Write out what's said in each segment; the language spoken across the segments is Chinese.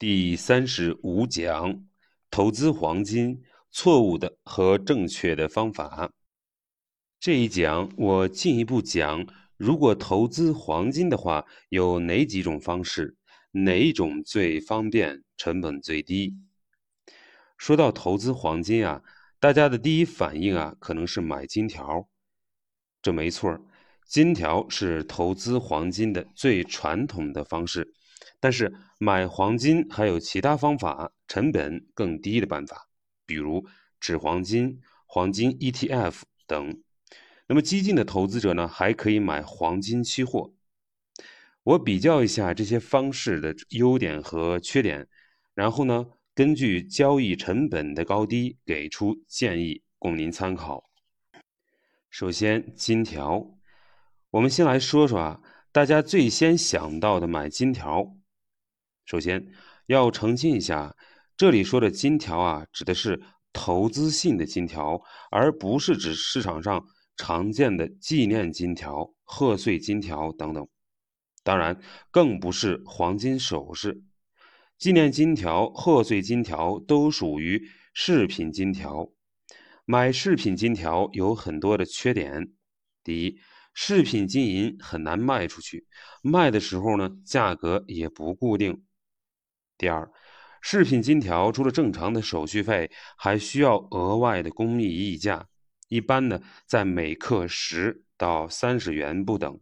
第三十五讲：投资黄金错误的和正确的方法。这一讲我进一步讲，如果投资黄金的话，有哪几种方式？哪一种最方便、成本最低？说到投资黄金啊，大家的第一反应啊，可能是买金条。这没错，金条是投资黄金的最传统的方式。但是买黄金还有其他方法，成本更低的办法，比如纸黄金、黄金 ETF 等。那么激进的投资者呢，还可以买黄金期货。我比较一下这些方式的优点和缺点，然后呢，根据交易成本的高低给出建议，供您参考。首先，金条，我们先来说说啊，大家最先想到的买金条。首先要澄清一下，这里说的金条啊，指的是投资性的金条，而不是指市场上常见的纪念金条、贺岁金条等等。当然，更不是黄金首饰。纪念金条、贺岁金条都属于饰品金条。买饰品金条有很多的缺点。第一，饰品金银很难卖出去，卖的时候呢，价格也不固定。第二，饰品金条除了正常的手续费，还需要额外的工艺溢价，一般呢在每克十到三十元不等。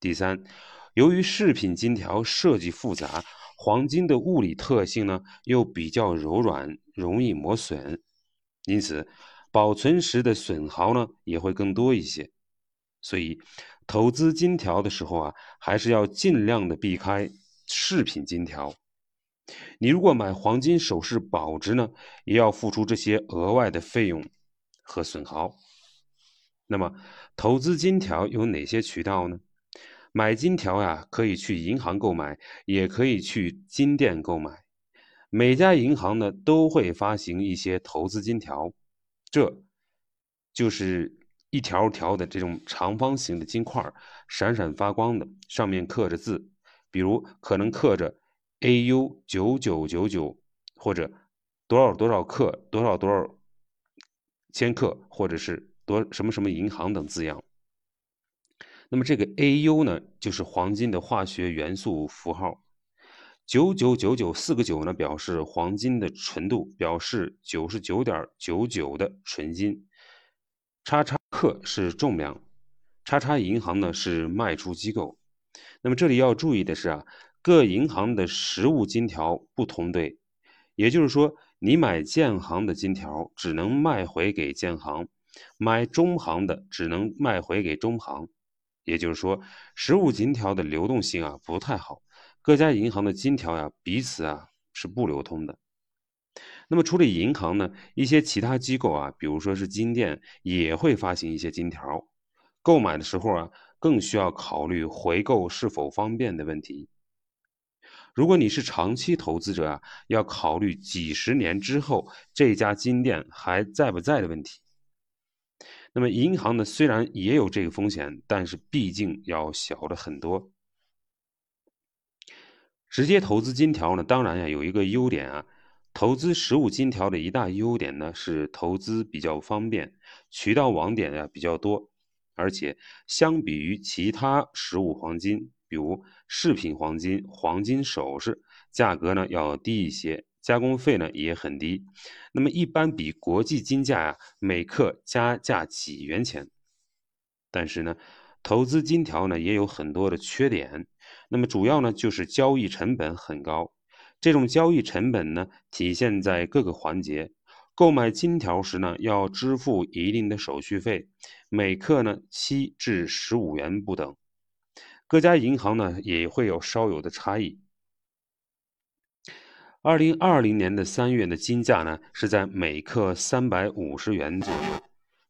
第三，由于饰品金条设计复杂，黄金的物理特性呢又比较柔软，容易磨损，因此保存时的损耗呢也会更多一些。所以，投资金条的时候啊，还是要尽量的避开饰品金条。你如果买黄金首饰保值呢，也要付出这些额外的费用和损耗。那么，投资金条有哪些渠道呢？买金条呀，可以去银行购买，也可以去金店购买。每家银行呢都会发行一些投资金条，这就是一条条的这种长方形的金块，闪闪发光的，上面刻着字，比如可能刻着。AU 九九九九，或者多少多少克，多少多少千克，或者是多什么什么银行等字样。那么这个 AU 呢，就是黄金的化学元素符号。九九九九四个九呢，表示黄金的纯度，表示九十九点九九的纯金。叉叉克是重量，叉叉银行呢是卖出机构。那么这里要注意的是啊。各银行的实物金条不同对，也就是说，你买建行的金条只能卖回给建行，买中行的只能卖回给中行。也就是说，实物金条的流动性啊不太好，各家银行的金条呀彼此啊是不流通的。那么除了银行呢，一些其他机构啊，比如说是金店，也会发行一些金条，购买的时候啊更需要考虑回购是否方便的问题。如果你是长期投资者啊，要考虑几十年之后这家金店还在不在的问题。那么银行呢，虽然也有这个风险，但是毕竟要小了很多。直接投资金条呢，当然呀有一个优点啊，投资实物金条的一大优点呢是投资比较方便，渠道网点呀比较多，而且相比于其他实物黄金。比如饰品黄金、黄金首饰，价格呢要低一些，加工费呢也很低，那么一般比国际金价呀每克加价几元钱。但是呢，投资金条呢也有很多的缺点，那么主要呢就是交易成本很高，这种交易成本呢体现在各个环节。购买金条时呢要支付一定的手续费，每克呢七至十五元不等。各家银行呢也会有稍有的差异。二零二零年的三月的金价呢是在每克三百五十元左右，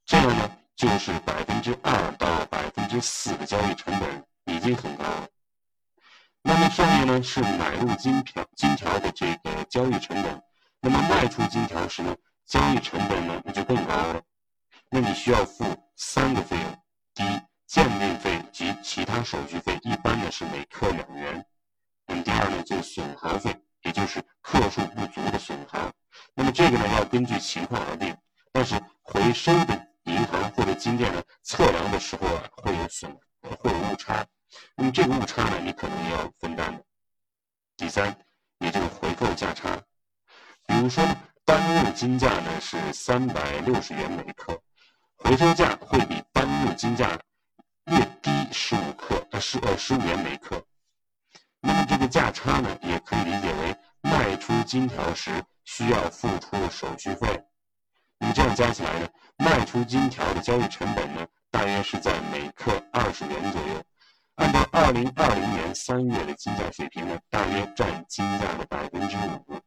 这样呢就是百分之二到百分之四的交易成本已经很高了。那么上面呢是买入金条金条的这个交易成本，那么卖出金条时呢交易成本呢那就更高了。那你需要付三个费用，鉴定费及其他手续费一般呢是每克两元。那么第二呢，就是损耗费，也就是克数不足的损耗。那么这个呢要根据情况而定，但是回收的银行或者金店呢测量的时候啊会有损，会有误差。那么这个误差呢你可能要分担的。第三，也就是回购价差，比如说单日金价呢是三百六十元每克，回收价会比单日金价略低十五克，呃十呃十五元每克。那么这个价差呢也可以理解为卖出金条时需要付出的手续费。你这样加起来呢，卖出金条的交易成本呢大约是在每克二十元左右。按照二零二零年三月的金价水平呢，大约占金价的百分之五。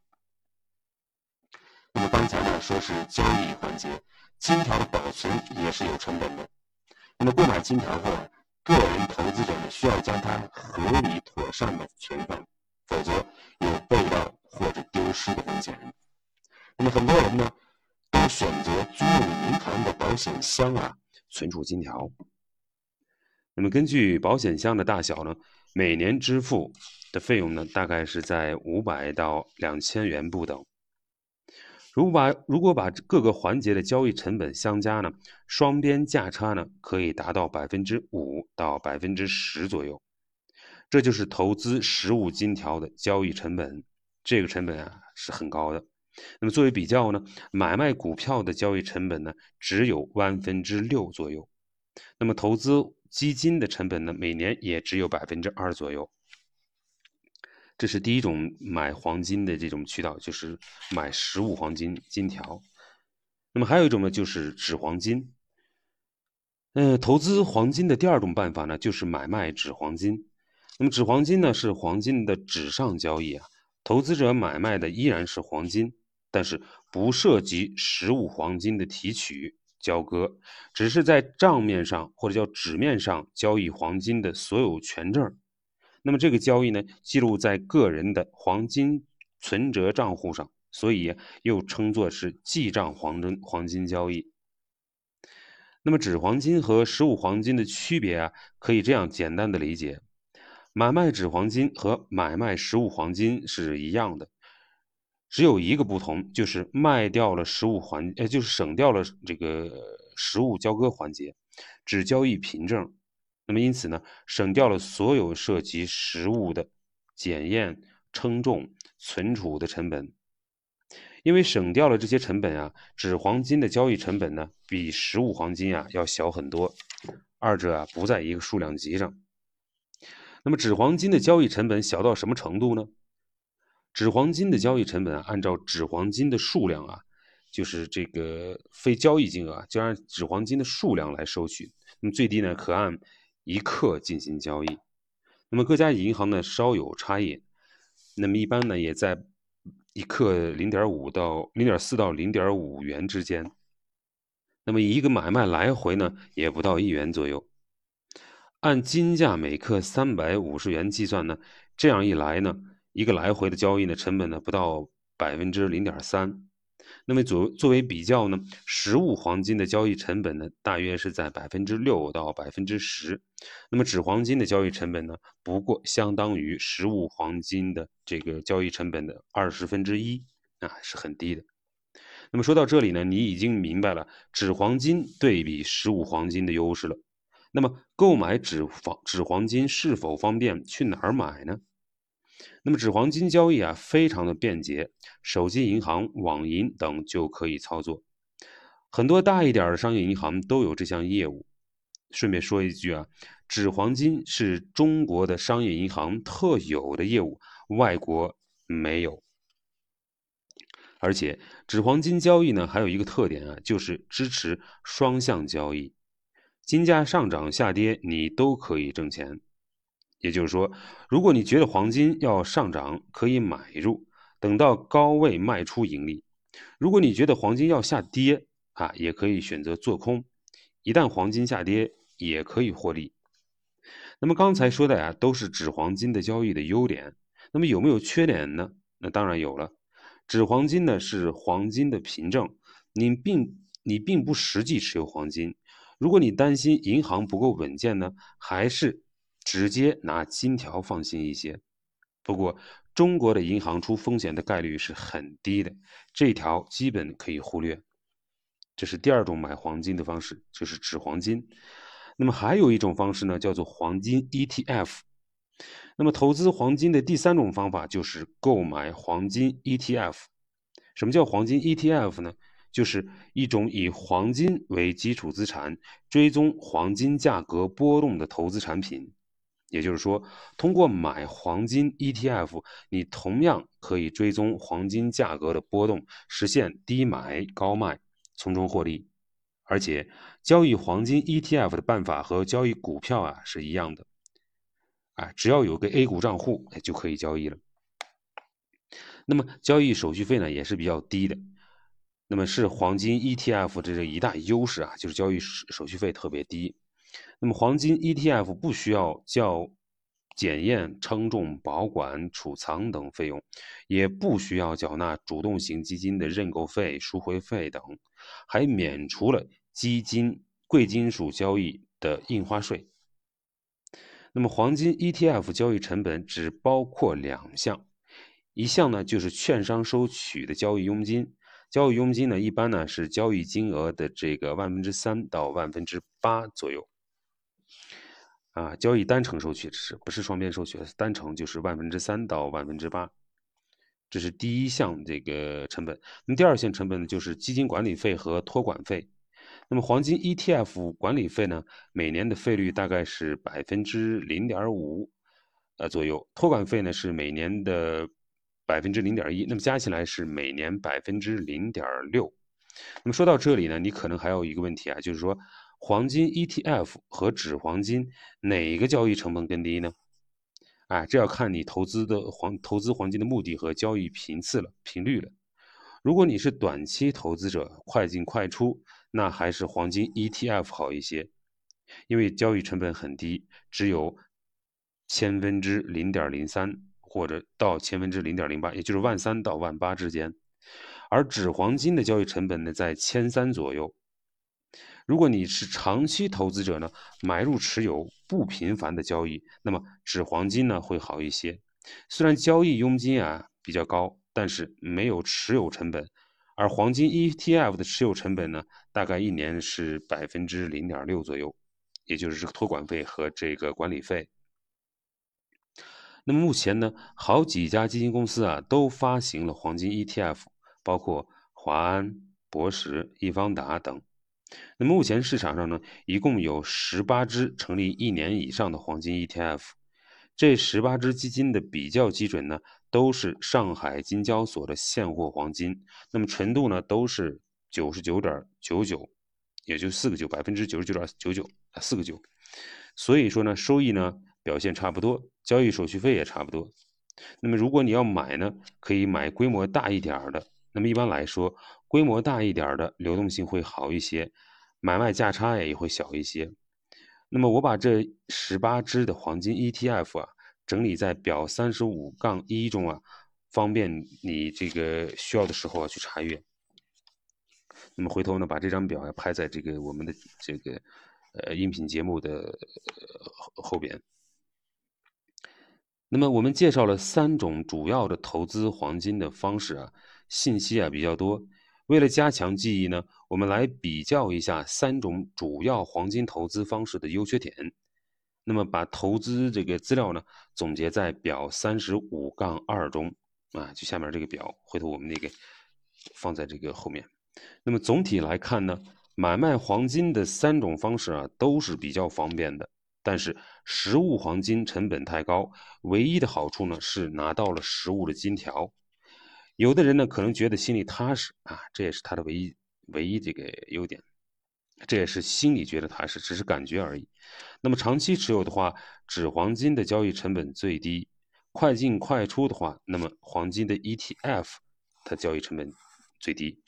那么刚才呢说是交易环节，金条的保存也是有成本的。那么购买金条后，个人投资者呢需要将它合理妥善的存放，否则有被盗或者丢失的风险。那么很多人呢都选择租用银行的保险箱啊存储金条。那么根据保险箱的大小呢，每年支付的费用呢，大概是在五百到两千元不等。如果把如果把各个环节的交易成本相加呢，双边价差呢可以达到百分之五到百分之十左右。这就是投资实物金条的交易成本，这个成本啊是很高的。那么作为比较呢，买卖股票的交易成本呢只有万分之六左右。那么投资基金的成本呢，每年也只有百分之二左右。这是第一种买黄金的这种渠道，就是买实物黄金金条。那么还有一种呢，就是纸黄金。呃，投资黄金的第二种办法呢，就是买卖纸黄金。那么纸黄金呢，是黄金的纸上交易啊，投资者买卖的依然是黄金，但是不涉及实物黄金的提取。交割只是在账面上或者叫纸面上交易黄金的所有权证，那么这个交易呢记录在个人的黄金存折账户上，所以又称作是记账黄金黄金交易。那么纸黄金和实物黄金的区别啊，可以这样简单的理解：买卖纸黄金和买卖实物黄金是一样的。只有一个不同，就是卖掉了实物环，呃，就是省掉了这个实物交割环节，只交易凭证。那么因此呢，省掉了所有涉及实物的检验、称重、存储的成本。因为省掉了这些成本啊，纸黄金的交易成本呢，比实物黄金啊要小很多，二者啊不在一个数量级上。那么纸黄金的交易成本小到什么程度呢？纸黄金的交易成本，按照纸黄金的数量啊，就是这个非交易金额啊，就按纸黄金的数量来收取。那么最低呢，可按一克进行交易。那么各家银行呢稍有差异。那么一般呢，也在一克零点五到零点四到零点五元之间。那么一个买卖来回呢，也不到一元左右。按金价每克三百五十元计算呢，这样一来呢。一个来回的交易呢，成本呢不到百分之零点三。那么作作为比较呢，实物黄金的交易成本呢，大约是在百分之六到百分之十。那么纸黄金的交易成本呢，不过相当于实物黄金的这个交易成本的二十分之一，那还是很低的。那么说到这里呢，你已经明白了纸黄金对比实物黄金的优势了。那么购买纸黄纸黄金是否方便？去哪儿买呢？那么纸黄金交易啊，非常的便捷，手机银行、网银等就可以操作。很多大一点的商业银行都有这项业务。顺便说一句啊，纸黄金是中国的商业银行特有的业务，外国没有。而且纸黄金交易呢，还有一个特点啊，就是支持双向交易，金价上涨下跌，你都可以挣钱。也就是说，如果你觉得黄金要上涨，可以买入，等到高位卖出盈利；如果你觉得黄金要下跌，啊，也可以选择做空。一旦黄金下跌，也可以获利。那么刚才说的呀，都是纸黄金的交易的优点。那么有没有缺点呢？那当然有了。纸黄金呢是黄金的凭证，你并你并不实际持有黄金。如果你担心银行不够稳健呢，还是。直接拿金条放心一些，不过中国的银行出风险的概率是很低的，这条基本可以忽略。这是第二种买黄金的方式，就是纸黄金。那么还有一种方式呢，叫做黄金 ETF。那么投资黄金的第三种方法就是购买黄金 ETF。什么叫黄金 ETF 呢？就是一种以黄金为基础资产、追踪黄金价格波动的投资产品。也就是说，通过买黄金 ETF，你同样可以追踪黄金价格的波动，实现低买高卖，从中获利。而且，交易黄金 ETF 的办法和交易股票啊是一样的。啊，只要有个 A 股账户，就可以交易了。那么，交易手续费呢也是比较低的。那么是黄金 ETF 这是一大优势啊，就是交易手续费特别低。那么黄金 ETF 不需要交检验、称重、保管、储藏等费用，也不需要缴纳主动型基金的认购费、赎回费等，还免除了基金贵金属交易的印花税。那么黄金 ETF 交易成本只包括两项，一项呢就是券商收取的交易佣金。交易佣金呢，一般呢是交易金额的这个万分之三到万分之八左右。啊，交易单程收取是不是双边收取？单程就是万分之三到万分之八，这是第一项这个成本。那么第二项成本呢，就是基金管理费和托管费。那么黄金 ETF 管理费呢，每年的费率大概是百分之零点五呃左右，托管费呢是每年的。百分之零点一，那么加起来是每年百分之零点六。那么说到这里呢，你可能还有一个问题啊，就是说黄金 ETF 和纸黄金哪个交易成本更低呢？哎，这要看你投资的黄投资黄金的目的和交易频次了频率了。如果你是短期投资者，快进快出，那还是黄金 ETF 好一些，因为交易成本很低，只有千分之零点零三。或者到千分之零点零八，也就是万三到万八之间，而纸黄金的交易成本呢在千三左右。如果你是长期投资者呢，买入持有不频繁的交易，那么纸黄金呢会好一些。虽然交易佣金啊比较高，但是没有持有成本，而黄金 ETF 的持有成本呢大概一年是百分之零点六左右，也就是这个托管费和这个管理费。那么目前呢，好几家基金公司啊都发行了黄金 ETF，包括华安、博时、易方达等。那么目前市场上呢，一共有十八只成立一年以上的黄金 ETF。这十八只基金的比较基准呢，都是上海金交所的现货黄金，那么纯度呢都是九十九点九九，也就四个九，百分之九十九点九九啊，四个九。所以说呢，收益呢。表现差不多，交易手续费也差不多。那么如果你要买呢，可以买规模大一点的。那么一般来说，规模大一点的流动性会好一些，买卖价差也会小一些。那么我把这十八只的黄金 ETF 啊整理在表三十五杠一中啊，方便你这个需要的时候啊去查阅。那么回头呢，把这张表啊拍在这个我们的这个呃音频节目的后边。那么我们介绍了三种主要的投资黄金的方式啊，信息啊比较多。为了加强记忆呢，我们来比较一下三种主要黄金投资方式的优缺点。那么把投资这个资料呢总结在表三十五杠二中啊，就下面这个表，回头我们那个放在这个后面。那么总体来看呢，买卖黄金的三种方式啊都是比较方便的。但是实物黄金成本太高，唯一的好处呢是拿到了实物的金条。有的人呢可能觉得心里踏实啊，这也是他的唯一唯一这个优点，这也是心里觉得踏实，只是感觉而已。那么长期持有的话，纸黄金的交易成本最低，快进快出的话，那么黄金的 ETF 它交易成本最低。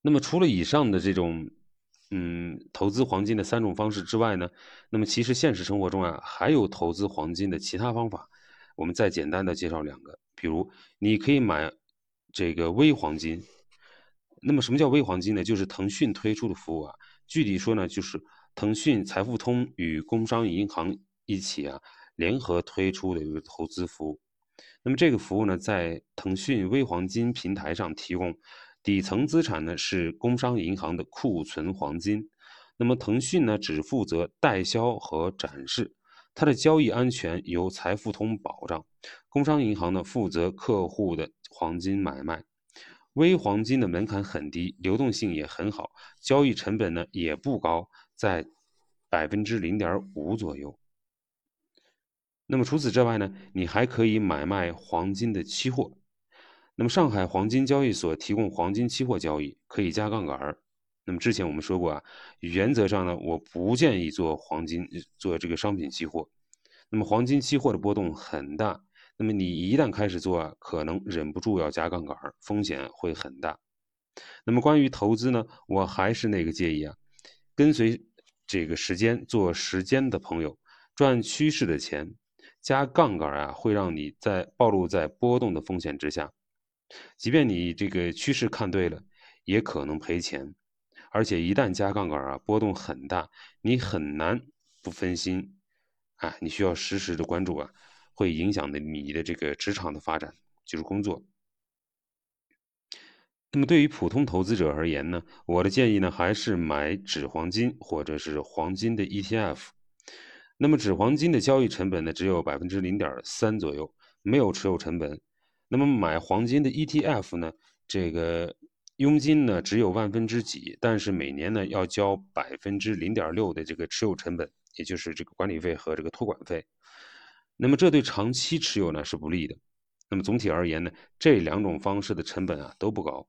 那么除了以上的这种。嗯，投资黄金的三种方式之外呢，那么其实现实生活中啊，还有投资黄金的其他方法。我们再简单的介绍两个，比如你可以买这个微黄金。那么什么叫微黄金呢？就是腾讯推出的服务啊。具体说呢，就是腾讯财付通与工商银行一起啊，联合推出的一个投资服务。那么这个服务呢，在腾讯微黄金平台上提供，底层资产呢是工商银行的库存黄金，那么腾讯呢只负责代销和展示，它的交易安全由财付通保障，工商银行呢负责客户的黄金买卖。微黄金的门槛很低，流动性也很好，交易成本呢也不高，在百分之零点五左右。那么除此之外呢，你还可以买卖黄金的期货。那么上海黄金交易所提供黄金期货交易，可以加杠杆。那么之前我们说过啊，原则上呢，我不建议做黄金做这个商品期货。那么黄金期货的波动很大。那么你一旦开始做啊，可能忍不住要加杠杆，风险会很大。那么关于投资呢，我还是那个建议啊，跟随这个时间做时间的朋友，赚趋势的钱，加杠杆啊，会让你在暴露在波动的风险之下。即便你这个趋势看对了，也可能赔钱。而且一旦加杠杆啊，波动很大，你很难不分心啊，你需要实时的关注啊。会影响的你的这个职场的发展，就是工作。那么对于普通投资者而言呢，我的建议呢还是买纸黄金或者是黄金的 ETF。那么纸黄金的交易成本呢只有百分之零点三左右，没有持有成本。那么买黄金的 ETF 呢，这个佣金呢只有万分之几，但是每年呢要交百分之零点六的这个持有成本，也就是这个管理费和这个托管费。那么这对长期持有呢是不利的。那么总体而言呢，这两种方式的成本啊都不高。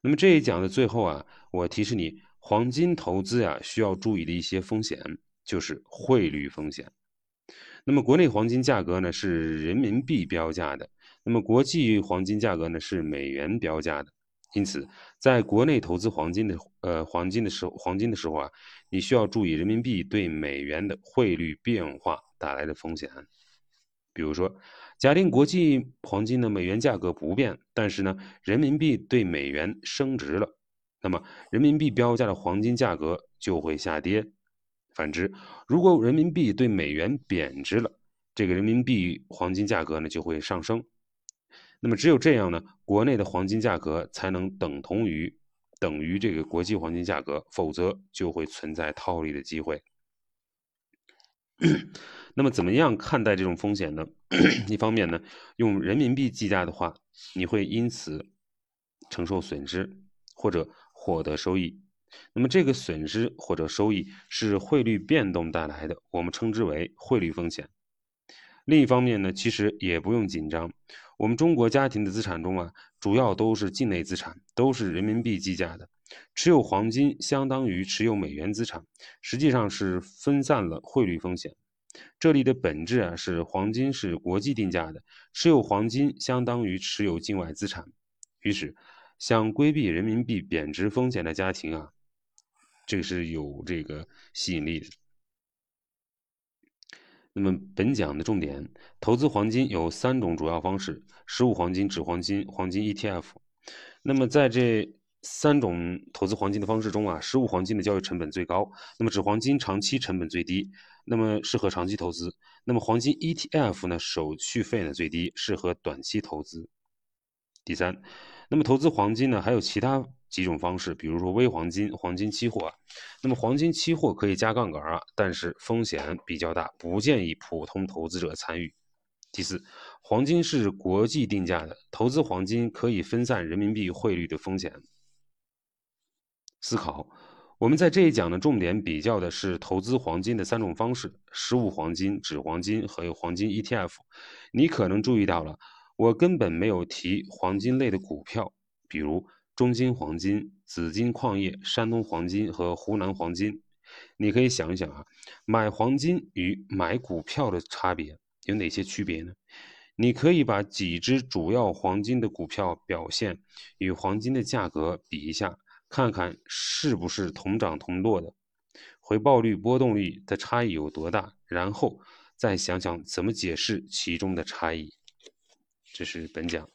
那么这一讲的最后啊，我提示你，黄金投资呀需要注意的一些风险，就是汇率风险。那么国内黄金价格呢是人民币标价的，那么国际黄金价格呢是美元标价的。因此，在国内投资黄金的呃黄金的时候，黄金的时候啊，你需要注意人民币对美元的汇率变化。带来的风险，比如说，假定国际黄金的美元价格不变，但是呢，人民币对美元升值了，那么人民币标价的黄金价格就会下跌。反之，如果人民币对美元贬值了，这个人民币黄金价格呢就会上升。那么只有这样呢，国内的黄金价格才能等同于等于这个国际黄金价格，否则就会存在套利的机会。那么怎么样看待这种风险呢？一方面呢，用人民币计价的话，你会因此承受损失或者获得收益。那么这个损失或者收益是汇率变动带来的，我们称之为汇率风险。另一方面呢，其实也不用紧张。我们中国家庭的资产中啊，主要都是境内资产，都是人民币计价的。持有黄金相当于持有美元资产，实际上是分散了汇率风险。这里的本质啊是黄金是国际定价的，持有黄金相当于持有境外资产。于是，想规避人民币贬值风险的家庭啊，这是有这个吸引力的。那么本讲的重点，投资黄金有三种主要方式：实物黄金、纸黄金、黄金 ETF。那么在这三种投资黄金的方式中啊，实物黄金的交易成本最高，那么纸黄金长期成本最低，那么适合长期投资。那么黄金 ETF 呢，手续费呢最低，适合短期投资。第三，那么投资黄金呢，还有其他几种方式，比如说微黄金、黄金期货。那么黄金期货可以加杠杆啊，但是风险比较大，不建议普通投资者参与。第四，黄金是国际定价的，投资黄金可以分散人民币汇率的风险。思考，我们在这一讲的重点比较的是投资黄金的三种方式：实物黄金、纸黄金和黄金 ETF。你可能注意到了，我根本没有提黄金类的股票，比如中金黄金、紫金矿业、山东黄金和湖南黄金。你可以想一想啊，买黄金与买股票的差别有哪些区别呢？你可以把几只主要黄金的股票表现与黄金的价格比一下。看看是不是同涨同落的，回报率、波动率的差异有多大，然后再想想怎么解释其中的差异。这是本讲。